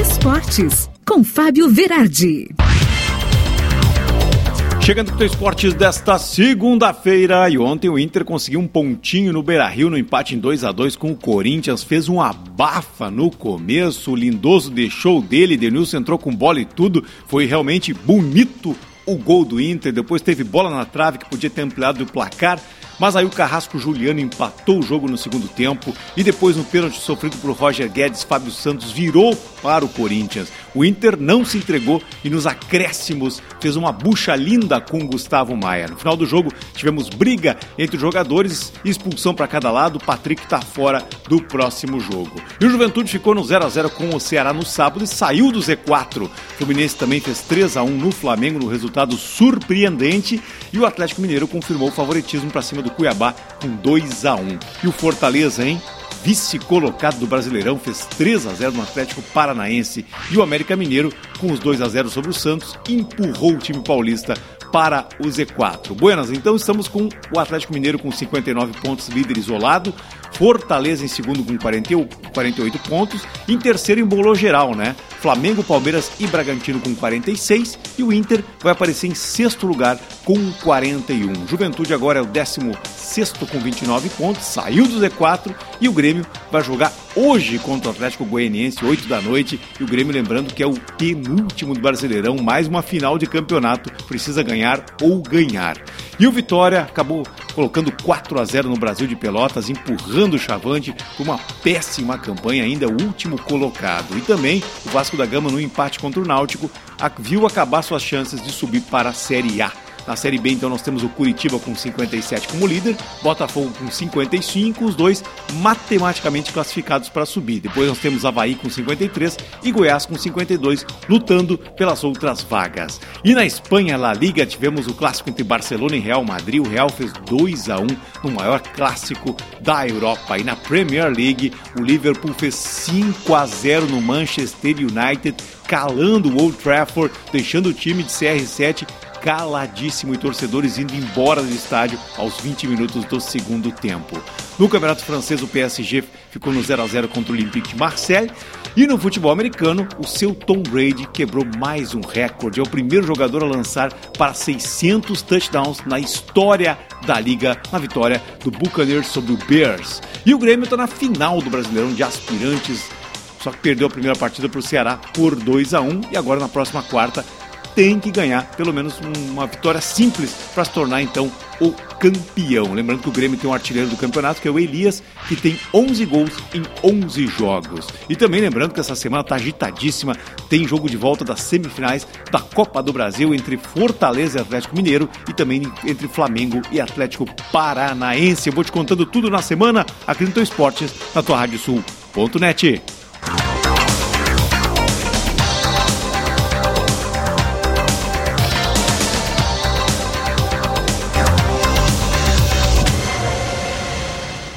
Esportes, com Fábio Verardi. Chegando com o esportes desta segunda-feira e ontem o Inter conseguiu um pontinho no Beira-Rio no empate em 2 a 2 com o Corinthians, fez um abafa no começo, o Lindoso deixou dele, Denilson entrou com bola e tudo, foi realmente bonito o gol do Inter, depois teve bola na trave que podia ter ampliado o placar, mas aí o Carrasco Juliano empatou o jogo no segundo tempo e depois no pênalti sofrido por Roger Guedes, Fábio Santos virou para o Corinthians. O Inter não se entregou e nos acréscimos fez uma bucha linda com Gustavo Maia. No final do jogo tivemos briga entre os jogadores, expulsão para cada lado, Patrick está fora do próximo jogo. E o Juventude ficou no 0 a 0 com o Ceará no sábado e saiu do Z4. O Fluminense também fez 3 a 1 no Flamengo no resultado surpreendente e o Atlético Mineiro confirmou o favoritismo para cima do Cuiabá com 2 a 1. E o Fortaleza, hein? Vice-colocado do Brasileirão, fez 3 a 0 no Atlético Paranaense. E o América Mineiro, com os 2 a 0 sobre o Santos, empurrou o time paulista para o Z4. Buenas, então estamos com o Atlético Mineiro com 59 pontos, líder isolado. Fortaleza em segundo com 48 pontos. Em terceiro embolou geral, né? Flamengo, Palmeiras e Bragantino com 46 e o Inter vai aparecer em sexto lugar com 41. Juventude agora é o 16 com 29 pontos, saiu do Z4 e o Grêmio vai jogar hoje contra o Atlético Goianiense, 8 da noite. E o Grêmio, lembrando que é o penúltimo do Brasileirão, mais uma final de campeonato, precisa ganhar ou ganhar. E o Vitória acabou colocando 4 a 0 no Brasil de Pelotas, empurrando o Chavante com uma péssima campanha, ainda o último colocado. E também o Vasco da Gama, no empate contra o Náutico, viu acabar suas chances de subir para a Série A. Na Série B, então, nós temos o Curitiba com 57 como líder, Botafogo com 55, os dois matematicamente classificados para subir. Depois nós temos Havaí com 53 e Goiás com 52, lutando pelas outras vagas. E na Espanha, La Liga, tivemos o clássico entre Barcelona e Real Madrid. O Real fez 2 a 1 no maior clássico da Europa. E na Premier League, o Liverpool fez 5 a 0 no Manchester United, calando o Old Trafford, deixando o time de CR7 caladíssimo e torcedores indo embora do estádio aos 20 minutos do segundo tempo. No Campeonato Francês, o PSG ficou no 0 a 0 contra o Olympique de Marseille. E no futebol americano, o seu Tom Brady quebrou mais um recorde. É o primeiro jogador a lançar para 600 touchdowns na história da liga, na vitória do Buccaneers sobre o Bears. E o Grêmio está na final do Brasileirão de Aspirantes só que perdeu a primeira partida para o Ceará por 2 a 1 e agora na próxima quarta tem que ganhar pelo menos uma vitória simples para se tornar então o campeão. Lembrando que o Grêmio tem um artilheiro do campeonato, que é o Elias, que tem 11 gols em 11 jogos. E também lembrando que essa semana está agitadíssima, tem jogo de volta das semifinais da Copa do Brasil entre Fortaleza e Atlético Mineiro e também entre Flamengo e Atlético Paranaense. Eu vou te contando tudo na semana aqui no Teu Esportes, na tua Rádio Sul.net.